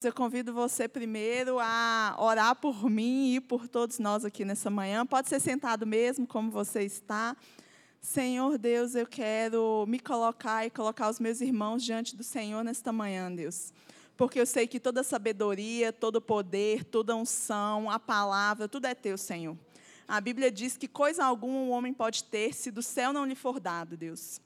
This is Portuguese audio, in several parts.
Eu convido você primeiro a orar por mim e por todos nós aqui nessa manhã. Pode ser sentado mesmo, como você está. Senhor Deus, eu quero me colocar e colocar os meus irmãos diante do Senhor nesta manhã, Deus. Porque eu sei que toda sabedoria, todo poder, toda unção, a palavra, tudo é teu, Senhor. A Bíblia diz que coisa alguma o homem pode ter se do céu não lhe for dado, Deus.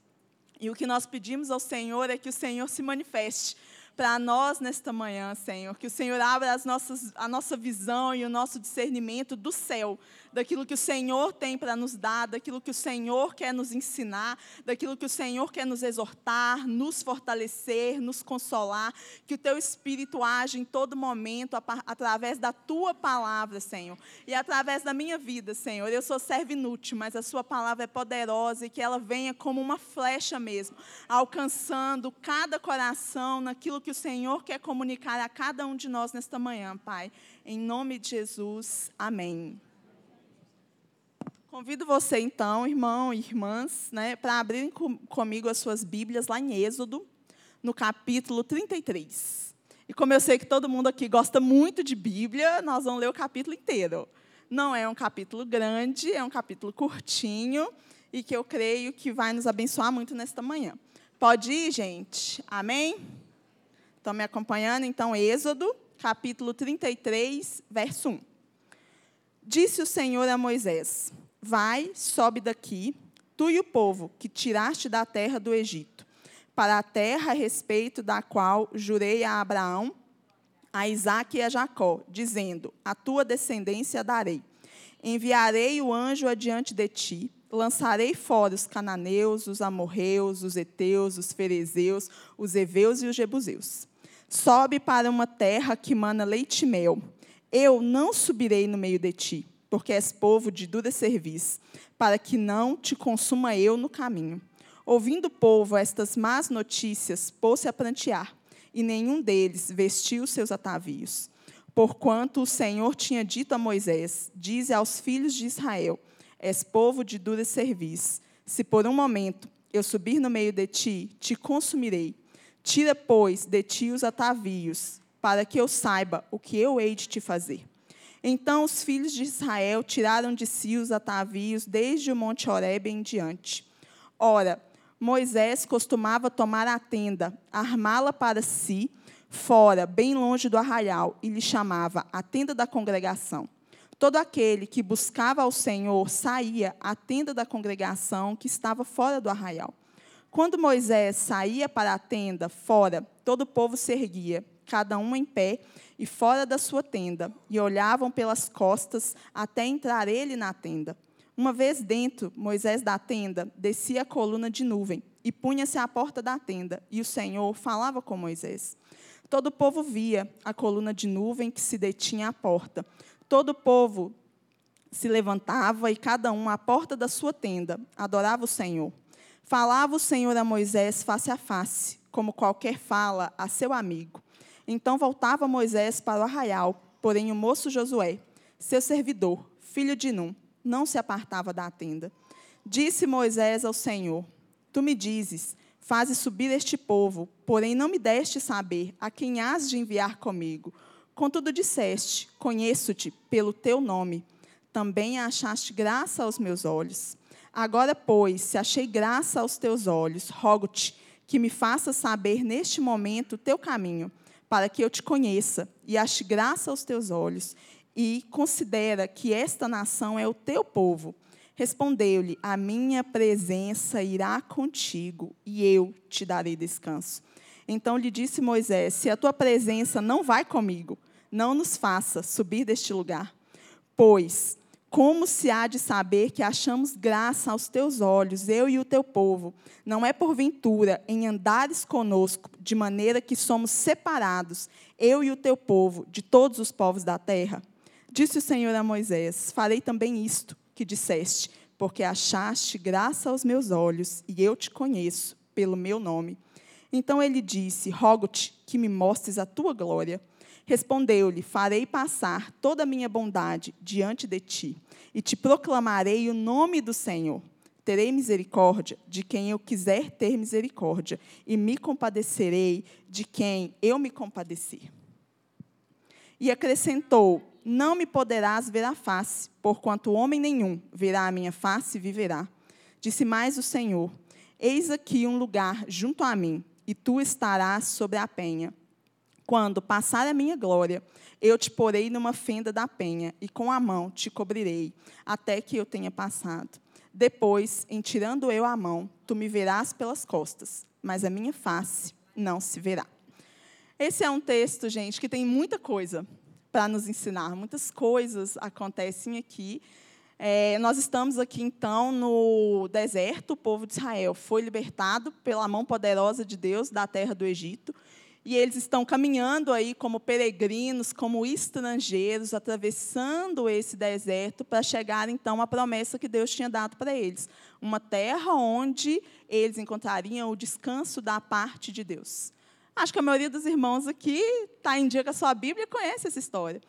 E o que nós pedimos ao Senhor é que o Senhor se manifeste para nós nesta manhã, Senhor. Que o Senhor abra as nossas, a nossa visão e o nosso discernimento do céu, daquilo que o Senhor tem para nos dar, daquilo que o Senhor quer nos ensinar, daquilo que o Senhor quer nos exortar, nos fortalecer, nos consolar. Que o teu Espírito age em todo momento através da tua palavra, Senhor. E através da minha vida, Senhor. Eu sou servo inútil, mas a sua palavra é poderosa e que ela venha como uma flecha mesmo, alcançando cada coração naquilo que o Senhor quer comunicar a cada um de nós nesta manhã, Pai. Em nome de Jesus, amém. Convido você, então, irmão e irmãs, né, para abrirem com, comigo as suas Bíblias lá em Êxodo, no capítulo 33. E como eu sei que todo mundo aqui gosta muito de Bíblia, nós vamos ler o capítulo inteiro. Não é um capítulo grande, é um capítulo curtinho e que eu creio que vai nos abençoar muito nesta manhã. Pode ir, gente? Amém? Estão me acompanhando? Então, Êxodo, capítulo 33, verso 1. Disse o Senhor a Moisés: Vai, sobe daqui, tu e o povo que tiraste da terra do Egito, para a terra a respeito da qual jurei a Abraão, a Isaque e a Jacó, dizendo: A tua descendência darei. Enviarei o anjo adiante de ti, lançarei fora os cananeus, os amorreus, os heteus, os ferezeus, os heveus e os jebuseus Sobe para uma terra que mana leite e mel. Eu não subirei no meio de ti, porque és povo de dura serviço, para que não te consuma eu no caminho. Ouvindo o povo estas más notícias, pôs-se a prantear, e nenhum deles vestiu seus atavios. Porquanto o Senhor tinha dito a Moisés: Dize aos filhos de Israel: És povo de dura serviço. Se por um momento eu subir no meio de ti, te consumirei Tira, pois, de ti os atavios, para que eu saiba o que eu hei de te fazer. Então os filhos de Israel tiraram de si os atavios desde o monte Horebe em diante. Ora, Moisés costumava tomar a tenda, armá-la para si, fora, bem longe do arraial, e lhe chamava a tenda da congregação. Todo aquele que buscava ao Senhor saía à tenda da congregação que estava fora do arraial. Quando Moisés saía para a tenda, fora, todo o povo se erguia, cada um em pé e fora da sua tenda, e olhavam pelas costas até entrar ele na tenda. Uma vez dentro, Moisés da tenda descia a coluna de nuvem e punha-se à porta da tenda, e o Senhor falava com Moisés. Todo o povo via a coluna de nuvem que se detinha à porta. Todo o povo se levantava e cada um à porta da sua tenda adorava o Senhor. Falava o Senhor a Moisés face a face, como qualquer fala a seu amigo. Então voltava Moisés para o arraial, porém o moço Josué, seu servidor, filho de Num, não se apartava da tenda. Disse Moisés ao Senhor: Tu me dizes, faze subir este povo, porém não me deste saber a quem has de enviar comigo. Contudo disseste: Conheço-te pelo teu nome. Também achaste graça aos meus olhos. Agora, pois, se achei graça aos teus olhos, rogo-te que me faças saber neste momento o teu caminho, para que eu te conheça e ache graça aos teus olhos, e considera que esta nação é o teu povo. Respondeu-lhe: A minha presença irá contigo, e eu te darei descanso. Então lhe disse Moisés: Se a tua presença não vai comigo, não nos faça subir deste lugar. Pois como se há de saber que achamos graça aos teus olhos, eu e o teu povo? Não é porventura em andares conosco, de maneira que somos separados, eu e o teu povo, de todos os povos da terra? Disse o Senhor a Moisés: Farei também isto que disseste, porque achaste graça aos meus olhos, e eu te conheço pelo meu nome. Então ele disse: Rogo-te que me mostres a tua glória. Respondeu-lhe: Farei passar toda a minha bondade diante de ti, e te proclamarei o nome do Senhor. Terei misericórdia de quem eu quiser ter misericórdia, e me compadecerei de quem eu me compadecer. E acrescentou: Não me poderás ver a face, porquanto homem nenhum verá a minha face e viverá. Disse mais o Senhor: Eis aqui um lugar junto a mim, e tu estarás sobre a penha. Quando passar a minha glória, eu te porei numa fenda da penha, e com a mão te cobrirei, até que eu tenha passado. Depois, em tirando eu a mão, tu me verás pelas costas, mas a minha face não se verá. Esse é um texto, gente, que tem muita coisa para nos ensinar, muitas coisas acontecem aqui. É, nós estamos aqui, então, no deserto, o povo de Israel foi libertado pela mão poderosa de Deus da terra do Egito. E eles estão caminhando aí como peregrinos, como estrangeiros, atravessando esse deserto para chegar então à promessa que Deus tinha dado para eles, uma terra onde eles encontrariam o descanso da parte de Deus. Acho que a maioria dos irmãos aqui está em dia com a sua Bíblia e conhece essa história.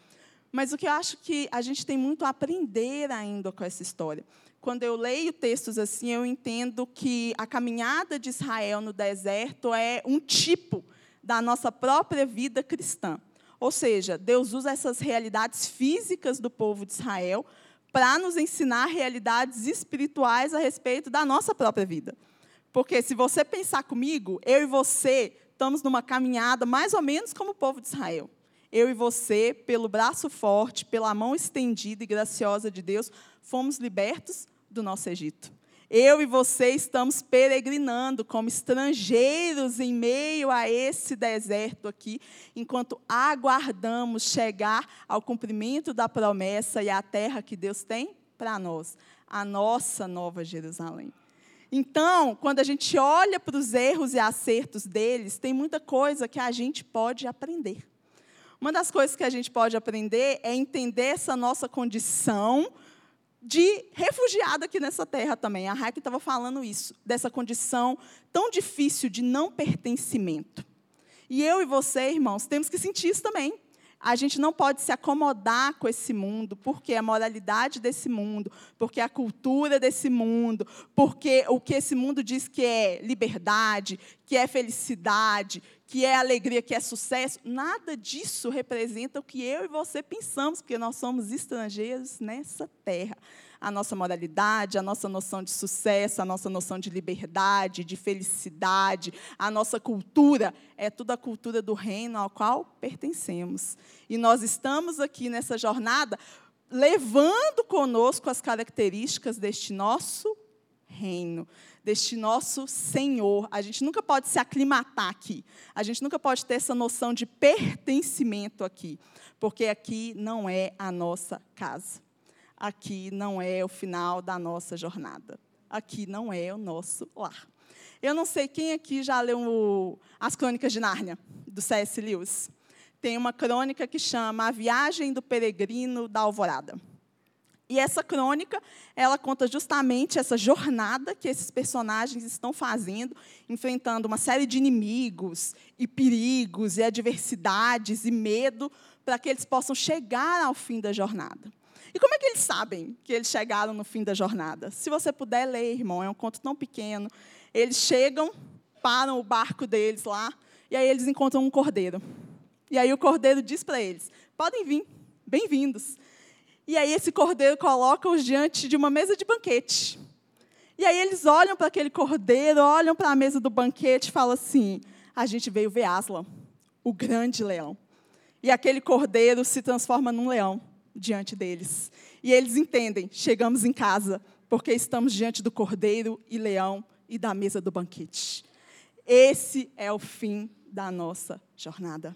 Mas o que eu acho que a gente tem muito a aprender ainda com essa história. Quando eu leio textos assim, eu entendo que a caminhada de Israel no deserto é um tipo da nossa própria vida cristã. Ou seja, Deus usa essas realidades físicas do povo de Israel para nos ensinar realidades espirituais a respeito da nossa própria vida. Porque se você pensar comigo, eu e você estamos numa caminhada mais ou menos como o povo de Israel. Eu e você, pelo braço forte, pela mão estendida e graciosa de Deus, fomos libertos do nosso Egito. Eu e você estamos peregrinando como estrangeiros em meio a esse deserto aqui, enquanto aguardamos chegar ao cumprimento da promessa e à terra que Deus tem para nós, a nossa nova Jerusalém. Então, quando a gente olha para os erros e acertos deles, tem muita coisa que a gente pode aprender. Uma das coisas que a gente pode aprender é entender essa nossa condição de refugiado aqui nessa terra também. A Raik estava falando isso, dessa condição tão difícil de não pertencimento. E eu e você, irmãos, temos que sentir isso também. A gente não pode se acomodar com esse mundo, porque a moralidade desse mundo, porque a cultura desse mundo, porque o que esse mundo diz que é liberdade, que é felicidade, que é alegria, que é sucesso, nada disso representa o que eu e você pensamos, porque nós somos estrangeiros nessa terra. A nossa moralidade, a nossa noção de sucesso, a nossa noção de liberdade, de felicidade, a nossa cultura, é tudo a cultura do reino ao qual pertencemos. E nós estamos aqui nessa jornada levando conosco as características deste nosso reino deste nosso Senhor. A gente nunca pode se aclimatar aqui. A gente nunca pode ter essa noção de pertencimento aqui, porque aqui não é a nossa casa. Aqui não é o final da nossa jornada. Aqui não é o nosso lar. Eu não sei quem aqui já leu as Crônicas de Nárnia, do C.S. Lewis. Tem uma crônica que chama A Viagem do Peregrino da Alvorada. E essa crônica, ela conta justamente essa jornada que esses personagens estão fazendo, enfrentando uma série de inimigos e perigos e adversidades e medo para que eles possam chegar ao fim da jornada. E como é que eles sabem que eles chegaram no fim da jornada? Se você puder ler, irmão, é um conto tão pequeno. Eles chegam, param o barco deles lá, e aí eles encontram um cordeiro. E aí o cordeiro diz para eles: podem vir, bem-vindos. E aí esse cordeiro coloca-os diante de uma mesa de banquete. E aí eles olham para aquele cordeiro, olham para a mesa do banquete e falam assim: a gente veio ver Aslan, o grande leão. E aquele cordeiro se transforma num leão diante deles. E eles entendem: chegamos em casa, porque estamos diante do cordeiro e leão e da mesa do banquete. Esse é o fim da nossa jornada.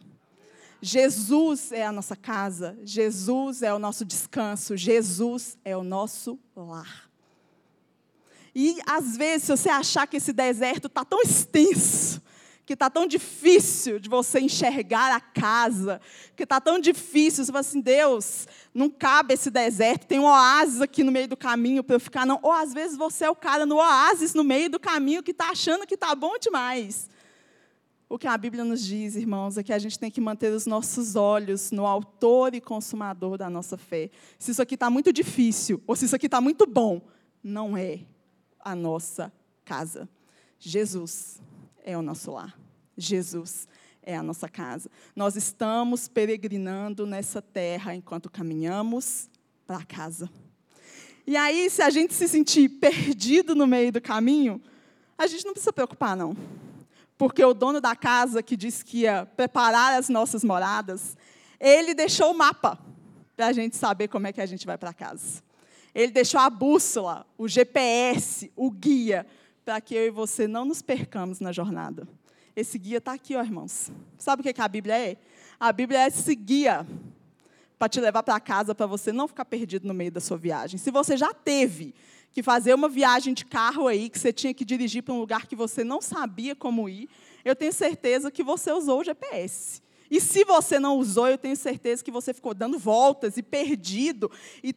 Jesus é a nossa casa, Jesus é o nosso descanso, Jesus é o nosso lar. E às vezes, se você achar que esse deserto está tão extenso, que está tão difícil de você enxergar a casa, que está tão difícil, você fala assim, Deus, não cabe esse deserto, tem um oásis aqui no meio do caminho para eu ficar, não. Ou às vezes você é o cara no oásis no meio do caminho que está achando que está bom demais. O que a Bíblia nos diz, irmãos, é que a gente tem que manter os nossos olhos no autor e consumador da nossa fé. Se isso aqui está muito difícil, ou se isso aqui está muito bom, não é a nossa casa. Jesus é o nosso lar. Jesus é a nossa casa. Nós estamos peregrinando nessa terra enquanto caminhamos para casa. E aí, se a gente se sentir perdido no meio do caminho, a gente não precisa preocupar, não. Porque o dono da casa, que disse que ia preparar as nossas moradas, ele deixou o mapa para a gente saber como é que a gente vai para casa. Ele deixou a bússola, o GPS, o guia, para que eu e você não nos percamos na jornada. Esse guia está aqui, ó, irmãos. Sabe o que, que a Bíblia é? A Bíblia é esse guia para te levar para casa, para você não ficar perdido no meio da sua viagem. Se você já teve que fazer uma viagem de carro aí, que você tinha que dirigir para um lugar que você não sabia como ir, eu tenho certeza que você usou o GPS. E se você não usou, eu tenho certeza que você ficou dando voltas e perdido e,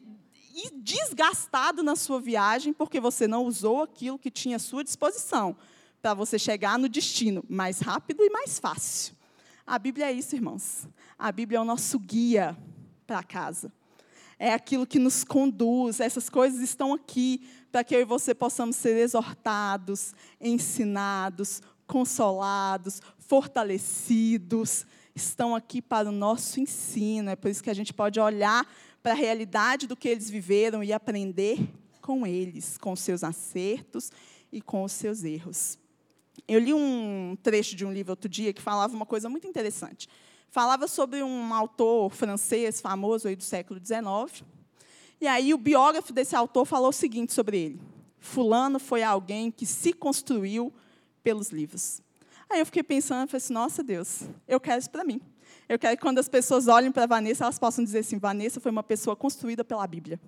desgastado na sua viagem porque você não usou aquilo que tinha à sua disposição para você chegar no destino mais rápido e mais fácil. A Bíblia é isso, irmãos. A Bíblia é o nosso guia para casa. É aquilo que nos conduz, essas coisas estão aqui para que eu e você possamos ser exortados, ensinados, consolados, fortalecidos. Estão aqui para o nosso ensino. É por isso que a gente pode olhar para a realidade do que eles viveram e aprender com eles, com seus acertos e com os seus erros. Eu li um trecho de um livro outro dia que falava uma coisa muito interessante falava sobre um autor francês famoso aí do século XIX. E aí o biógrafo desse autor falou o seguinte sobre ele: Fulano foi alguém que se construiu pelos livros. Aí eu fiquei pensando, falei assim, nossa Deus, eu quero isso para mim. Eu quero que quando as pessoas olhem para Vanessa, elas possam dizer assim, Vanessa foi uma pessoa construída pela Bíblia.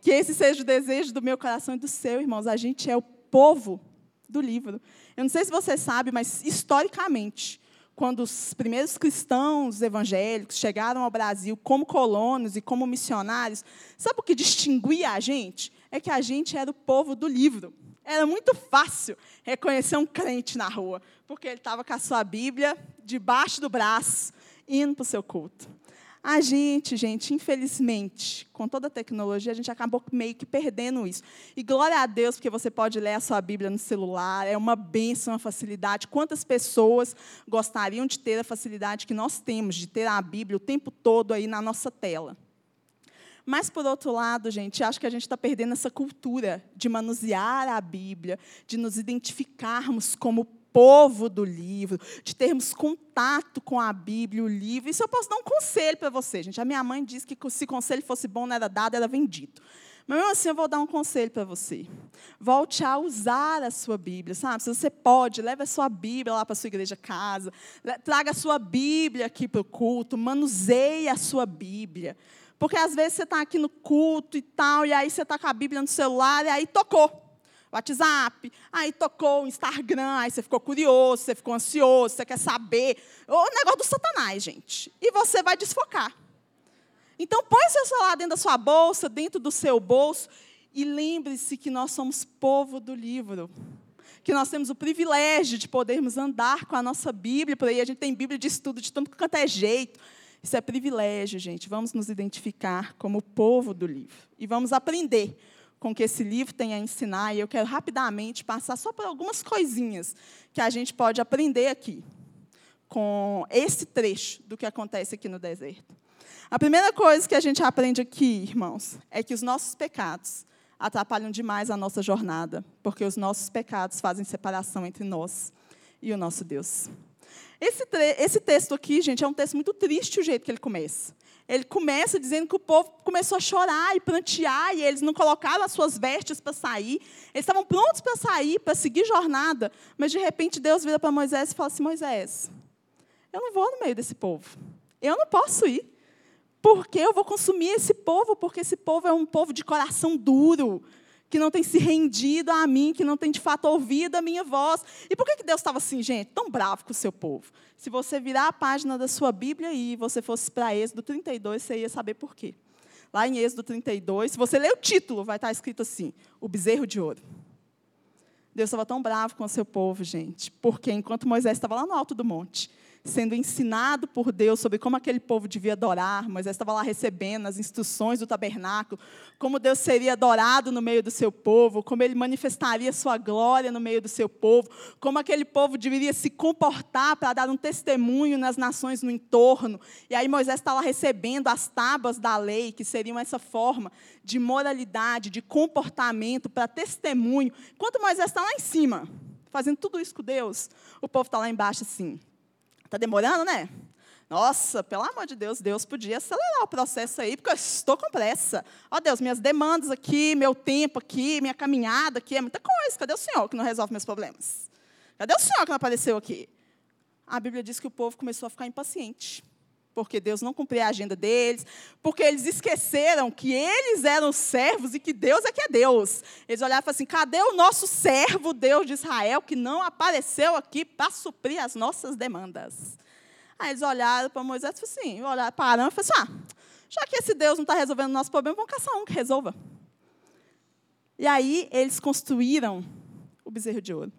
Que esse seja o desejo do meu coração e do seu, irmãos. A gente é o povo do livro. Eu não sei se você sabe, mas historicamente, quando os primeiros cristãos evangélicos chegaram ao Brasil como colonos e como missionários, sabe o que distinguia a gente? É que a gente era o povo do livro. Era muito fácil reconhecer um crente na rua, porque ele estava com a sua Bíblia debaixo do braço, indo para o seu culto. A gente, gente, infelizmente, com toda a tecnologia, a gente acabou meio que perdendo isso. E glória a Deus, porque você pode ler a sua Bíblia no celular, é uma bênção, uma facilidade. Quantas pessoas gostariam de ter a facilidade que nós temos, de ter a Bíblia o tempo todo aí na nossa tela? Mas, por outro lado, gente, acho que a gente está perdendo essa cultura de manusear a Bíblia, de nos identificarmos como povo do livro, de termos contato com a Bíblia, o livro. Isso eu posso dar um conselho para você, gente. A minha mãe disse que se conselho fosse bom, não era dado, era vendido. Mas mesmo assim, eu vou dar um conselho para você. Volte a usar a sua Bíblia, sabe? Se você pode, leve a sua Bíblia lá para a sua igreja casa, traga a sua Bíblia aqui para o culto, manuseie a sua Bíblia. Porque às vezes você está aqui no culto e tal, e aí você está com a Bíblia no celular, e aí tocou. WhatsApp, aí tocou o Instagram, aí você ficou curioso, você ficou ansioso, você quer saber. O negócio do Satanás, gente. E você vai desfocar. Então, põe seu celular dentro da sua bolsa, dentro do seu bolso, e lembre-se que nós somos povo do livro. Que nós temos o privilégio de podermos andar com a nossa Bíblia, por aí a gente tem Bíblia de estudo de tanto quanto é jeito. Isso é privilégio, gente. Vamos nos identificar como povo do livro. E vamos aprender com que esse livro tem a ensinar, e eu quero rapidamente passar só por algumas coisinhas que a gente pode aprender aqui, com esse trecho do que acontece aqui no deserto. A primeira coisa que a gente aprende aqui, irmãos, é que os nossos pecados atrapalham demais a nossa jornada, porque os nossos pecados fazem separação entre nós e o nosso Deus. Esse, esse texto aqui, gente, é um texto muito triste o jeito que ele começa. Ele começa dizendo que o povo começou a chorar e prantear, e eles não colocaram as suas vestes para sair. Eles estavam prontos para sair, para seguir jornada, mas de repente Deus vira para Moisés e fala assim: Moisés, eu não vou no meio desse povo. Eu não posso ir. Porque eu vou consumir esse povo, porque esse povo é um povo de coração duro que não tem se rendido a mim, que não tem de fato ouvido a minha voz. E por que, que Deus estava assim, gente, tão bravo com o seu povo? Se você virar a página da sua Bíblia e você fosse para Êxodo 32, você ia saber por quê. Lá em Êxodo 32, se você ler o título, vai estar escrito assim: O bezerro de ouro. Deus estava tão bravo com o seu povo, gente, porque enquanto Moisés estava lá no alto do monte, sendo ensinado por Deus sobre como aquele povo devia adorar. Moisés estava lá recebendo as instruções do tabernáculo, como Deus seria adorado no meio do seu povo, como ele manifestaria sua glória no meio do seu povo, como aquele povo deveria se comportar para dar um testemunho nas nações no entorno. E aí Moisés está lá recebendo as tábuas da lei, que seriam essa forma de moralidade, de comportamento para testemunho. Enquanto Moisés está lá em cima, fazendo tudo isso com Deus, o povo está lá embaixo assim. Está demorando, né? Nossa, pelo amor de Deus, Deus podia acelerar o processo aí, porque eu estou com pressa. Ó oh, Deus, minhas demandas aqui, meu tempo aqui, minha caminhada aqui, é muita coisa. Cadê o Senhor que não resolve meus problemas? Cadê o Senhor que não apareceu aqui? A Bíblia diz que o povo começou a ficar impaciente, porque Deus não cumpria a agenda deles, porque eles esqueceram que eles eram servos e que Deus é que é Deus. Eles olhavam assim: cadê o nosso servo, Deus de Israel, que não apareceu aqui para suprir as nossas demandas? Aí eles olharam para Moisés e falaram assim: olharam para Arão e falaram assim: ah, já que esse Deus não está resolvendo o nosso problema, vamos caçar um que resolva. E aí eles construíram o bezerro de ouro.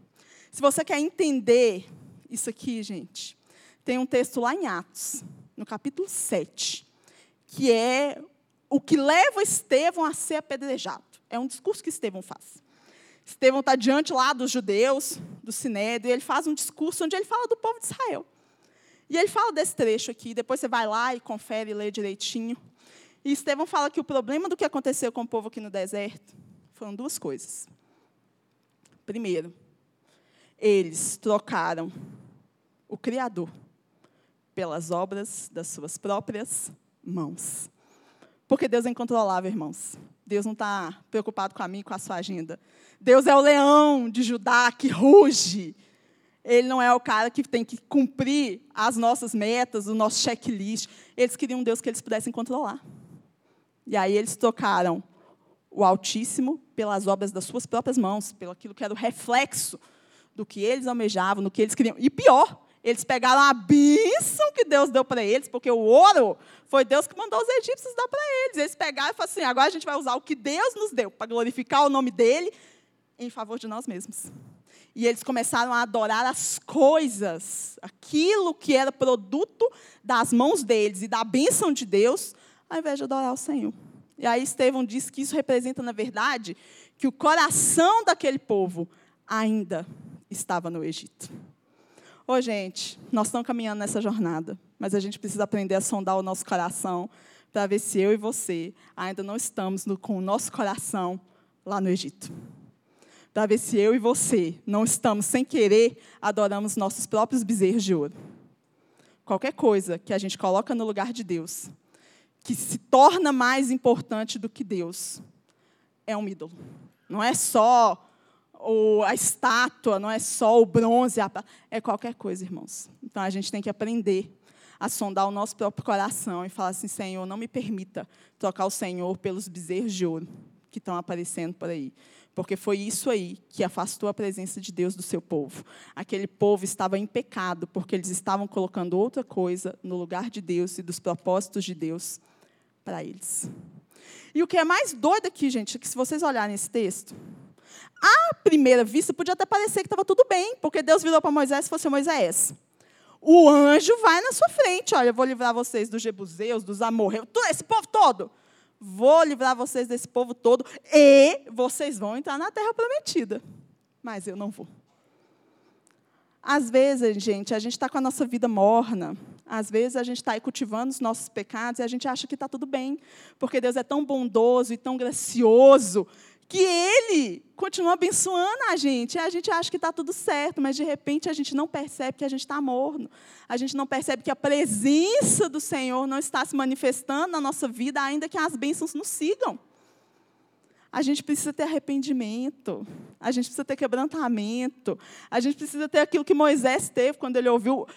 Se você quer entender isso aqui, gente, tem um texto lá em Atos no capítulo 7, que é o que leva Estevão a ser apedrejado. É um discurso que Estevão faz. Estevão está diante lá dos judeus, do Sinédrio, e ele faz um discurso onde ele fala do povo de Israel. E ele fala desse trecho aqui, depois você vai lá e confere e lê direitinho. E Estevão fala que o problema do que aconteceu com o povo aqui no deserto foram duas coisas. Primeiro, eles trocaram o Criador pelas obras das suas próprias mãos. Porque Deus é incontrolável, irmãos. Deus não está preocupado com a mim, com a sua agenda. Deus é o leão de Judá que ruge. Ele não é o cara que tem que cumprir as nossas metas, o nosso checklist. Eles queriam um Deus que eles pudessem controlar. E aí eles trocaram o Altíssimo pelas obras das suas próprias mãos, pelo aquilo que era o reflexo do que eles almejavam, do que eles queriam. E pior, eles pegaram a bênção que Deus deu para eles, porque o ouro foi Deus que mandou os egípcios dar para eles. Eles pegaram e falaram assim: agora a gente vai usar o que Deus nos deu para glorificar o nome dele em favor de nós mesmos. E eles começaram a adorar as coisas, aquilo que era produto das mãos deles e da bênção de Deus, ao invés de adorar o Senhor. E aí Estevão diz que isso representa, na verdade, que o coração daquele povo ainda estava no Egito. Ô, gente, nós estamos caminhando nessa jornada, mas a gente precisa aprender a sondar o nosso coração para ver se eu e você ainda não estamos no, com o nosso coração lá no Egito. Para ver se eu e você não estamos, sem querer, adoramos nossos próprios bezerros de ouro. Qualquer coisa que a gente coloca no lugar de Deus, que se torna mais importante do que Deus, é um ídolo. Não é só ou a estátua, não é só o bronze, é qualquer coisa, irmãos. Então a gente tem que aprender a sondar o nosso próprio coração e falar assim: Senhor, não me permita trocar o Senhor pelos bezerros de ouro que estão aparecendo por aí. Porque foi isso aí que afastou a presença de Deus do seu povo. Aquele povo estava em pecado, porque eles estavam colocando outra coisa no lugar de Deus e dos propósitos de Deus para eles. E o que é mais doido aqui, gente, é que se vocês olharem esse texto, à primeira vista, podia até parecer que estava tudo bem, porque Deus virou para Moisés e falou assim: Moisés, o anjo vai na sua frente. Olha, eu vou livrar vocês dos jebuseus, dos amorreus, esse povo todo. Vou livrar vocês desse povo todo e vocês vão entrar na terra prometida. Mas eu não vou. Às vezes, gente, a gente está com a nossa vida morna. Às vezes a gente está aí cultivando os nossos pecados e a gente acha que está tudo bem, porque Deus é tão bondoso e tão gracioso que Ele continua abençoando a gente. E a gente acha que está tudo certo, mas de repente a gente não percebe que a gente está morno. A gente não percebe que a presença do Senhor não está se manifestando na nossa vida, ainda que as bênçãos nos sigam. A gente precisa ter arrependimento, a gente precisa ter quebrantamento, a gente precisa ter aquilo que Moisés teve quando ele ouviu.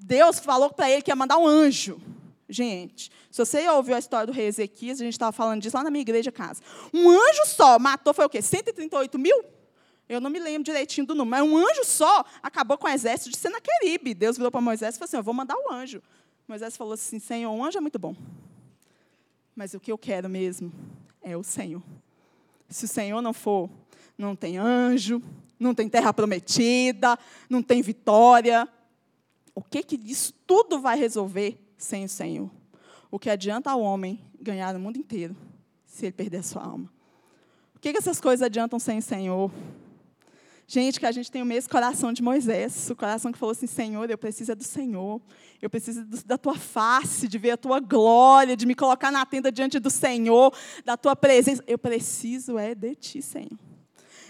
Deus falou para ele que ia mandar um anjo. Gente, se você ouviu a história do rei Ezequias, a gente estava falando disso lá na minha igreja casa. Um anjo só matou, foi o quê? 138 mil? Eu não me lembro direitinho do número, mas um anjo só acabou com o exército de Senaqueribe. Deus virou para Moisés e falou assim: Eu vou mandar o anjo. Moisés falou assim: Senhor, um anjo é muito bom. Mas o que eu quero mesmo é o Senhor. Se o Senhor não for, não tem anjo, não tem terra prometida, não tem vitória. O que que isso tudo vai resolver sem o Senhor? O que adianta ao homem ganhar o mundo inteiro se ele perder a sua alma? O que, que essas coisas adiantam sem o Senhor? Gente, que a gente tem o mesmo coração de Moisés, o coração que falou assim: Senhor, eu preciso é do Senhor, eu preciso da tua face, de ver a tua glória, de me colocar na tenda diante do Senhor, da tua presença. Eu preciso é de ti, Senhor.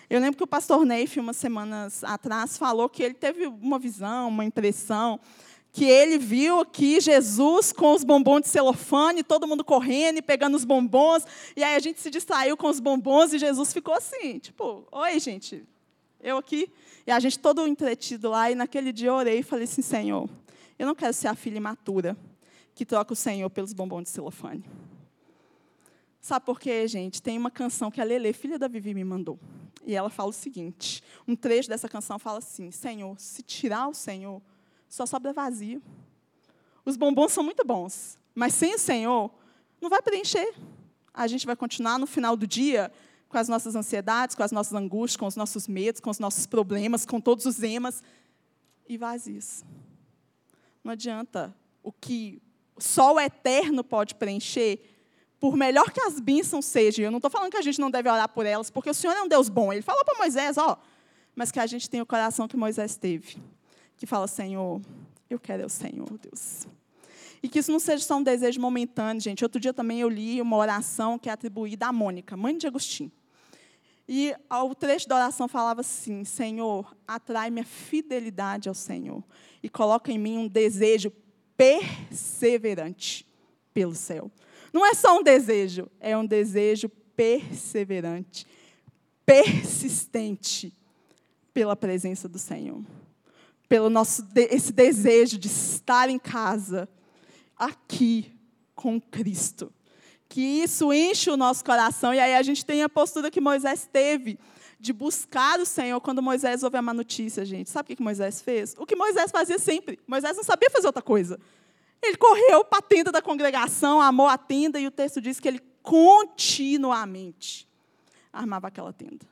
Eu lembro que o pastor Neif, umas semanas atrás, falou que ele teve uma visão, uma impressão, que ele viu aqui Jesus com os bombons de celofane, todo mundo correndo e pegando os bombons, e aí a gente se distraiu com os bombons e Jesus ficou assim, tipo, oi, gente, eu aqui. E a gente todo entretido lá, e naquele dia eu orei e falei assim, Senhor, eu não quero ser a filha imatura que troca o Senhor pelos bombons de celofane. Sabe por quê, gente? Tem uma canção que a Lele, filha da Vivi, me mandou. E ela fala o seguinte: um trecho dessa canção fala assim: Senhor, se tirar o Senhor, só sobra vazio. Os bombons são muito bons, mas sem o Senhor, não vai preencher. A gente vai continuar no final do dia com as nossas ansiedades, com as nossas angústias, com os nossos medos, com os nossos problemas, com todos os emas e vazios. Não adianta. O que só o eterno pode preencher, por melhor que as bênçãos sejam, eu não estou falando que a gente não deve orar por elas, porque o Senhor é um Deus bom. Ele falou para Moisés, ó, mas que a gente tem o coração que Moisés teve, que fala, Senhor, eu quero é o Senhor, Deus. E que isso não seja só um desejo momentâneo, gente. Outro dia também eu li uma oração que é atribuída à Mônica, mãe de Agostinho. E o trecho da oração falava assim: Senhor, atrai minha fidelidade ao Senhor e coloca em mim um desejo perseverante pelo céu. Não é só um desejo, é um desejo perseverante, persistente pela presença do Senhor. Pelo nosso esse desejo de estar em casa, aqui com Cristo que isso enche o nosso coração. E aí a gente tem a postura que Moisés teve de buscar o Senhor quando Moisés ouve a má notícia, gente. Sabe o que Moisés fez? O que Moisés fazia sempre. Moisés não sabia fazer outra coisa. Ele correu para a tenda da congregação, amou a tenda, e o texto diz que ele continuamente armava aquela tenda.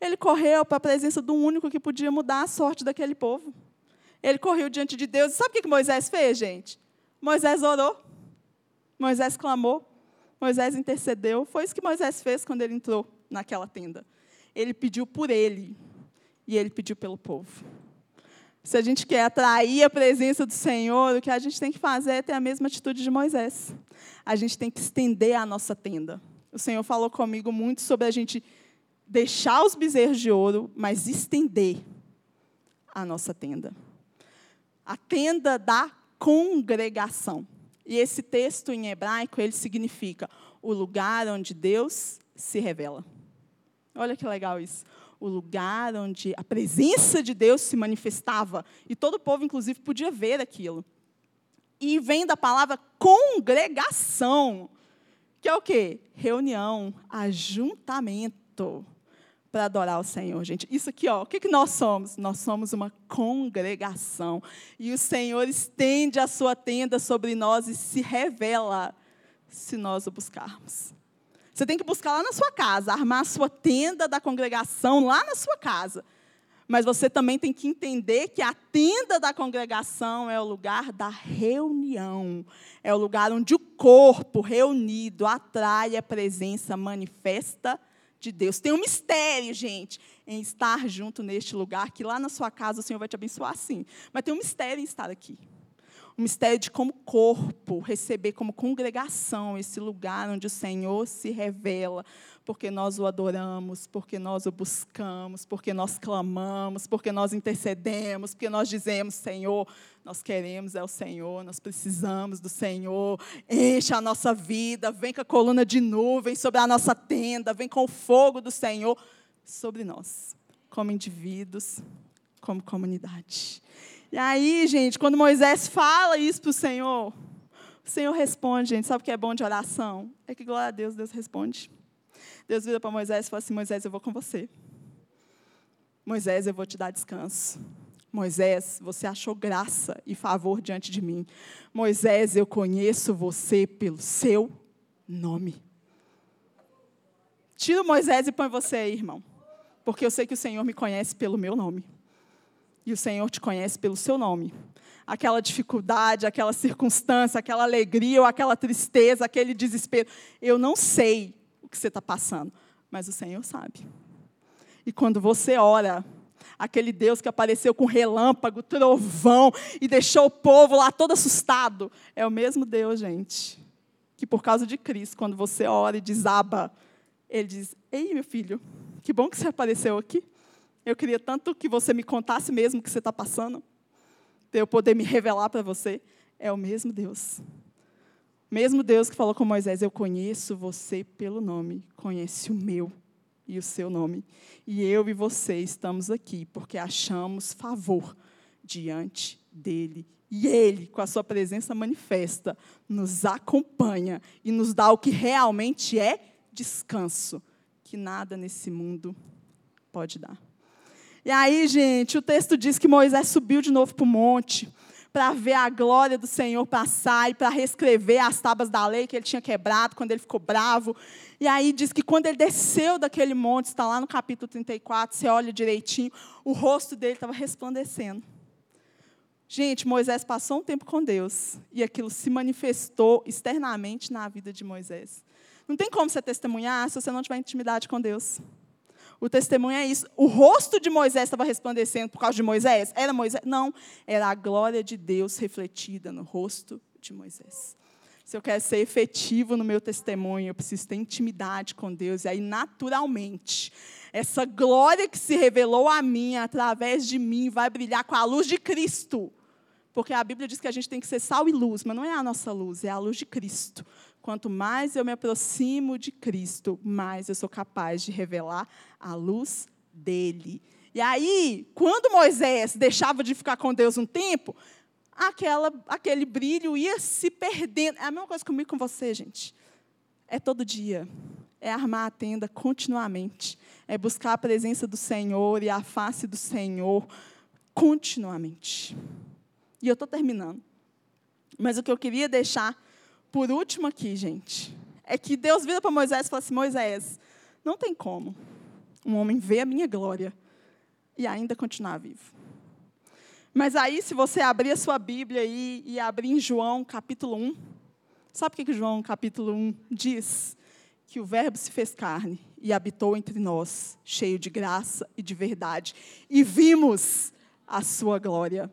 Ele correu para a presença do único que podia mudar a sorte daquele povo. Ele correu diante de Deus. E sabe o que Moisés fez, gente? Moisés orou. Moisés clamou. Moisés intercedeu. Foi isso que Moisés fez quando ele entrou naquela tenda. Ele pediu por ele e ele pediu pelo povo. Se a gente quer atrair a presença do Senhor, o que a gente tem que fazer é ter a mesma atitude de Moisés. A gente tem que estender a nossa tenda. O Senhor falou comigo muito sobre a gente deixar os bezerros de ouro, mas estender a nossa tenda. A tenda da congregação. E esse texto em hebraico, ele significa o lugar onde Deus se revela. Olha que legal isso. O lugar onde a presença de Deus se manifestava. E todo o povo, inclusive, podia ver aquilo. E vem da palavra congregação, que é o quê? Reunião, ajuntamento para adorar o Senhor, gente. Isso aqui, ó, o que, que nós somos? Nós somos uma congregação. E o Senhor estende a sua tenda sobre nós e se revela se nós o buscarmos. Você tem que buscar lá na sua casa, armar a sua tenda da congregação lá na sua casa. Mas você também tem que entender que a tenda da congregação é o lugar da reunião. É o lugar onde o corpo reunido atrai a presença manifesta de Deus. Tem um mistério, gente, em estar junto neste lugar, que lá na sua casa o Senhor vai te abençoar sim. Mas tem um mistério em estar aqui. Um mistério de como corpo, receber como congregação esse lugar onde o Senhor se revela, porque nós o adoramos, porque nós o buscamos, porque nós clamamos, porque nós intercedemos, porque nós dizemos, Senhor, nós queremos é o Senhor, nós precisamos do Senhor. Enche a nossa vida, vem com a coluna de nuvem sobre a nossa tenda, vem com o fogo do Senhor sobre nós, como indivíduos, como comunidade. E aí, gente, quando Moisés fala isso para o Senhor, o Senhor responde, gente. Sabe o que é bom de oração? É que, glória a Deus, Deus responde. Deus vira para Moisés e fala assim: Moisés, eu vou com você. Moisés, eu vou te dar descanso. Moisés, você achou graça e favor diante de mim. Moisés, eu conheço você pelo seu nome. Tira o Moisés e põe você aí, irmão. Porque eu sei que o Senhor me conhece pelo meu nome. E o Senhor te conhece pelo seu nome. aquela dificuldade, aquela circunstância, aquela alegria ou aquela tristeza, aquele desespero. Eu não sei o que você está passando, mas o Senhor sabe. E quando você ora, aquele Deus que apareceu com relâmpago, trovão e deixou o povo lá todo assustado, é o mesmo Deus, gente, que por causa de Cristo, quando você ora e desaba, ele diz: Ei, meu filho, que bom que você apareceu aqui. Eu queria tanto que você me contasse mesmo o que você está passando, para eu poder me revelar para você. É o mesmo Deus. Mesmo Deus que falou com Moisés: Eu conheço você pelo nome, conhece o meu e o seu nome. E eu e você estamos aqui porque achamos favor diante dele. E ele, com a sua presença manifesta, nos acompanha e nos dá o que realmente é descanso, que nada nesse mundo pode dar. E aí, gente, o texto diz que Moisés subiu de novo para o monte para ver a glória do Senhor passar e para reescrever as tábuas da lei que ele tinha quebrado quando ele ficou bravo. E aí diz que quando ele desceu daquele monte, está lá no capítulo 34, você olha direitinho, o rosto dele estava resplandecendo. Gente, Moisés passou um tempo com Deus e aquilo se manifestou externamente na vida de Moisés. Não tem como você testemunhar se você não tiver intimidade com Deus. O testemunho é isso. O rosto de Moisés estava resplandecendo por causa de Moisés? Era Moisés? Não. Era a glória de Deus refletida no rosto de Moisés. Se eu quero ser efetivo no meu testemunho, eu preciso ter intimidade com Deus. E aí, naturalmente, essa glória que se revelou a mim, através de mim, vai brilhar com a luz de Cristo. Porque a Bíblia diz que a gente tem que ser sal e luz, mas não é a nossa luz, é a luz de Cristo. Quanto mais eu me aproximo de Cristo, mais eu sou capaz de revelar a luz dele. E aí, quando Moisés deixava de ficar com Deus um tempo, aquela, aquele brilho ia se perdendo. É a mesma coisa comigo com você, gente. É todo dia. É armar a tenda continuamente. É buscar a presença do Senhor e a face do Senhor continuamente. E eu estou terminando. Mas o que eu queria deixar por último aqui, gente, é que Deus vira para Moisés e fala assim: Moisés, não tem como um homem ver a minha glória e ainda continuar vivo. Mas aí, se você abrir a sua Bíblia aí, e abrir em João capítulo 1, sabe o que, que João capítulo 1 diz? Que o Verbo se fez carne e habitou entre nós, cheio de graça e de verdade, e vimos a sua glória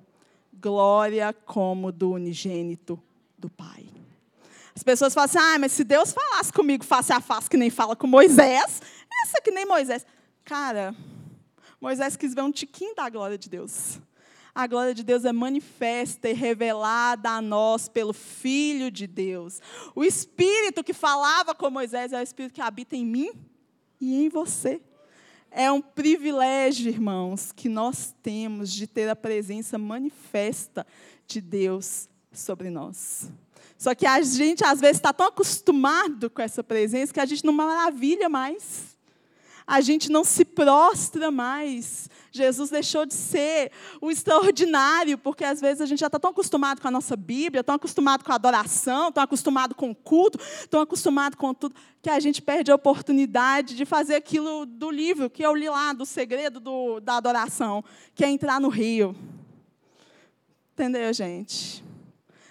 glória como do unigênito do Pai. As pessoas falam assim: ah, mas se Deus falasse comigo face a face, que nem fala com Moisés, essa que nem Moisés. Cara, Moisés quis ver um tiquinho da glória de Deus. A glória de Deus é manifesta e revelada a nós pelo Filho de Deus. O Espírito que falava com Moisés é o Espírito que habita em mim e em você. É um privilégio, irmãos, que nós temos de ter a presença manifesta de Deus sobre nós. Só que a gente, às vezes, está tão acostumado com essa presença que a gente não maravilha mais. A gente não se prostra mais. Jesus deixou de ser o extraordinário, porque às vezes a gente já está tão acostumado com a nossa Bíblia, tão acostumado com a adoração, tão acostumado com o culto, tão acostumado com tudo, que a gente perde a oportunidade de fazer aquilo do livro que eu li lá, do segredo do, da adoração, que é entrar no rio. Entendeu, gente?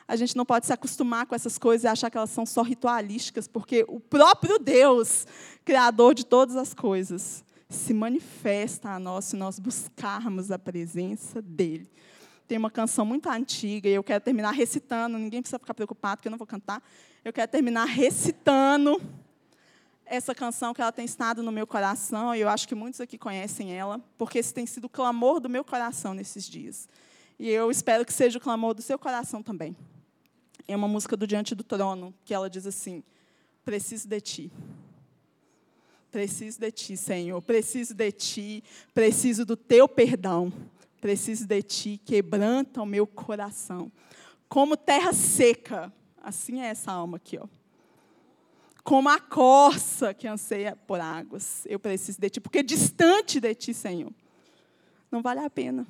A gente não pode se acostumar com essas coisas e achar que elas são só ritualísticas, porque o próprio Deus, Criador de todas as coisas, se manifesta a nós se nós buscarmos a presença dEle. Tem uma canção muito antiga e eu quero terminar recitando, ninguém precisa ficar preocupado, que eu não vou cantar. Eu quero terminar recitando essa canção que ela tem estado no meu coração, e eu acho que muitos aqui conhecem ela, porque esse tem sido o clamor do meu coração nesses dias. E eu espero que seja o clamor do seu coração também é uma música do Diante do Trono, que ela diz assim: Preciso de ti. Preciso de ti, Senhor. Preciso de ti. Preciso do teu perdão. Preciso de ti. Quebranta o meu coração. Como terra seca. Assim é essa alma aqui, ó. Como a corça que anseia por águas. Eu preciso de ti. Porque distante de ti, Senhor, não vale a pena.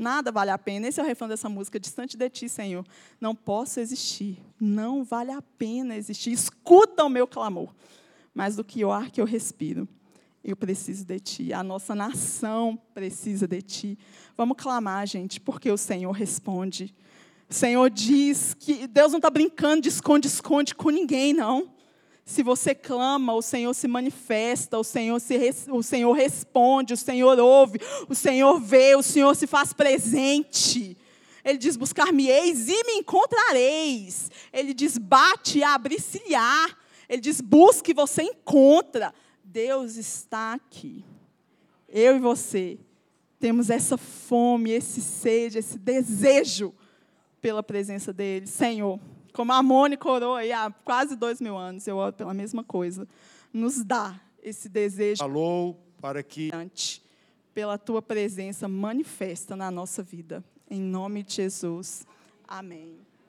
Nada vale a pena. Esse é o refrão dessa música. Distante de ti, Senhor. Não posso existir. Não vale a pena existir. Escuta o meu clamor. Mais do que o ar que eu respiro. Eu preciso de ti. A nossa nação precisa de ti. Vamos clamar, gente, porque o Senhor responde. O Senhor diz que Deus não está brincando de esconde-esconde com ninguém, não. Se você clama, o Senhor se manifesta, o Senhor, se, o Senhor responde, o Senhor ouve, o Senhor vê, o Senhor se faz presente. Ele diz: Buscar-me-eis e me encontrareis. Ele diz: Bate e abre-se-lhe-á. Ele diz: Busque e você encontra. Deus está aqui. Eu e você temos essa fome, esse sede, esse desejo pela presença dele. Senhor, como a Mônica orou aí há quase dois mil anos, eu oro pela mesma coisa. Nos dá esse desejo. Falou para que. Pela tua presença manifesta na nossa vida. Em nome de Jesus. Amém.